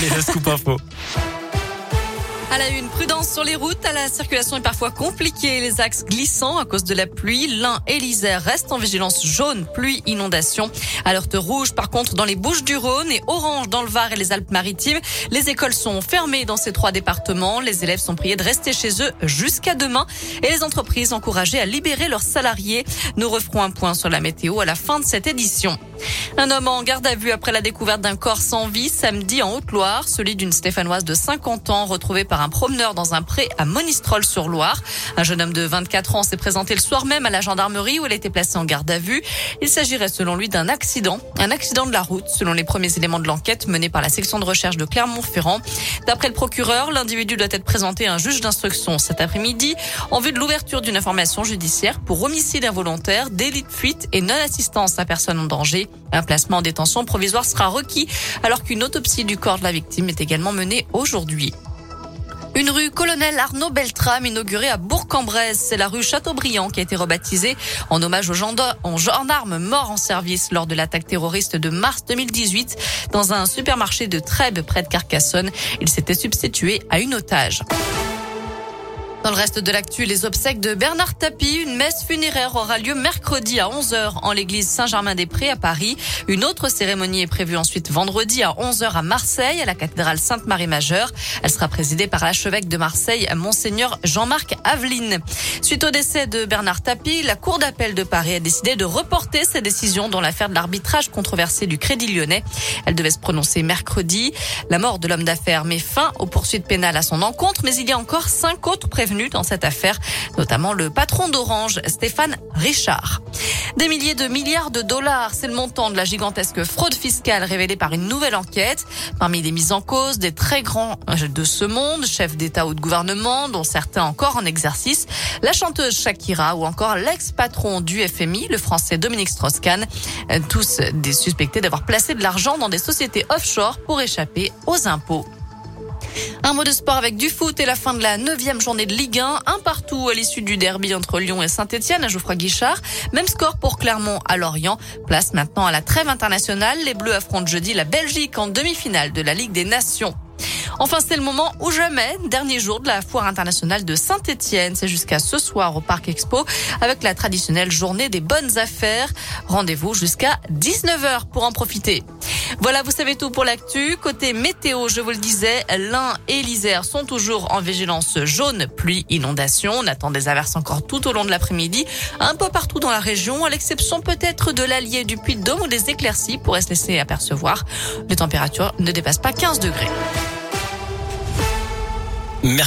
Allez, le scoop info. À la une, prudence sur les routes. La circulation est parfois compliquée. Les axes glissants à cause de la pluie. L'Ain et l'Isère restent en vigilance jaune, pluie, inondation. Alerte rouge, par contre, dans les Bouches du Rhône et orange dans le Var et les Alpes-Maritimes. Les écoles sont fermées dans ces trois départements. Les élèves sont priés de rester chez eux jusqu'à demain et les entreprises encouragées à libérer leurs salariés. Nous referons un point sur la météo à la fin de cette édition. Un homme en garde à vue après la découverte d'un corps sans vie samedi en Haute-Loire, celui d'une Stéphanoise de 50 ans retrouvée par un promeneur dans un pré à Monistrol-sur-Loire. Un jeune homme de 24 ans s'est présenté le soir même à la gendarmerie où elle était placée en garde à vue. Il s'agirait selon lui d'un accident, un accident de la route selon les premiers éléments de l'enquête menée par la section de recherche de Clermont-Ferrand. D'après le procureur, l'individu doit être présenté à un juge d'instruction cet après-midi en vue de l'ouverture d'une information judiciaire pour homicide involontaire, délit de fuite et non-assistance à personne en danger. Un placement en détention provisoire sera requis alors qu'une autopsie du corps de la victime est également menée aujourd'hui. Une rue Colonel Arnaud Beltrame inaugurée à Bourg-en-Bresse. C'est la rue Chateaubriand qui a été rebaptisée en hommage aux gendarmes morts en service lors de l'attaque terroriste de mars 2018 dans un supermarché de Trèbes près de Carcassonne. Il s'était substitué à une otage. Dans le reste de l'actu, les obsèques de Bernard Tapie, une messe funéraire aura lieu mercredi à 11h en l'église Saint-Germain-des-Prés à Paris. Une autre cérémonie est prévue ensuite vendredi à 11h à Marseille, à la cathédrale Sainte-Marie-Majeure. Elle sera présidée par l'archevêque de Marseille, Monseigneur Jean-Marc Aveline. Suite au décès de Bernard Tapie, la Cour d'appel de Paris a décidé de reporter ses décisions dans l'affaire de l'arbitrage controversé du Crédit lyonnais. Elle devait se prononcer mercredi. La mort de l'homme d'affaires met fin aux poursuites pénales à son encontre, mais il y a encore cinq autres prévenus dans cette affaire, notamment le patron d'Orange, Stéphane Richard. Des milliers de milliards de dollars, c'est le montant de la gigantesque fraude fiscale révélée par une nouvelle enquête. Parmi les mises en cause, des très grands de ce monde, chefs d'État ou de gouvernement, dont certains encore en exercice, la chanteuse Shakira ou encore l'ex-patron du FMI, le français Dominique Strauss-Kahn, tous des suspectés d'avoir placé de l'argent dans des sociétés offshore pour échapper aux impôts. Un mot de sport avec du foot et la fin de la neuvième journée de Ligue 1. Un partout à l'issue du derby entre Lyon et Saint-Etienne à Geoffroy Guichard. Même score pour Clermont à Lorient. Place maintenant à la trêve internationale. Les Bleus affrontent jeudi la Belgique en demi-finale de la Ligue des Nations. Enfin, c'est le moment ou jamais, dernier jour de la foire internationale de Saint-Etienne. C'est jusqu'à ce soir au Parc Expo avec la traditionnelle journée des bonnes affaires. Rendez-vous jusqu'à 19h pour en profiter. Voilà, vous savez tout pour l'actu. Côté météo, je vous le disais, l'Ain et l'Isère sont toujours en vigilance jaune, pluie, inondation. On attend des averses encore tout au long de l'après-midi, un peu partout dans la région, à l'exception peut-être de l'Allier du Puy-de-Dôme où des éclaircies pourraient se laisser apercevoir. Les températures ne dépassent pas 15 degrés.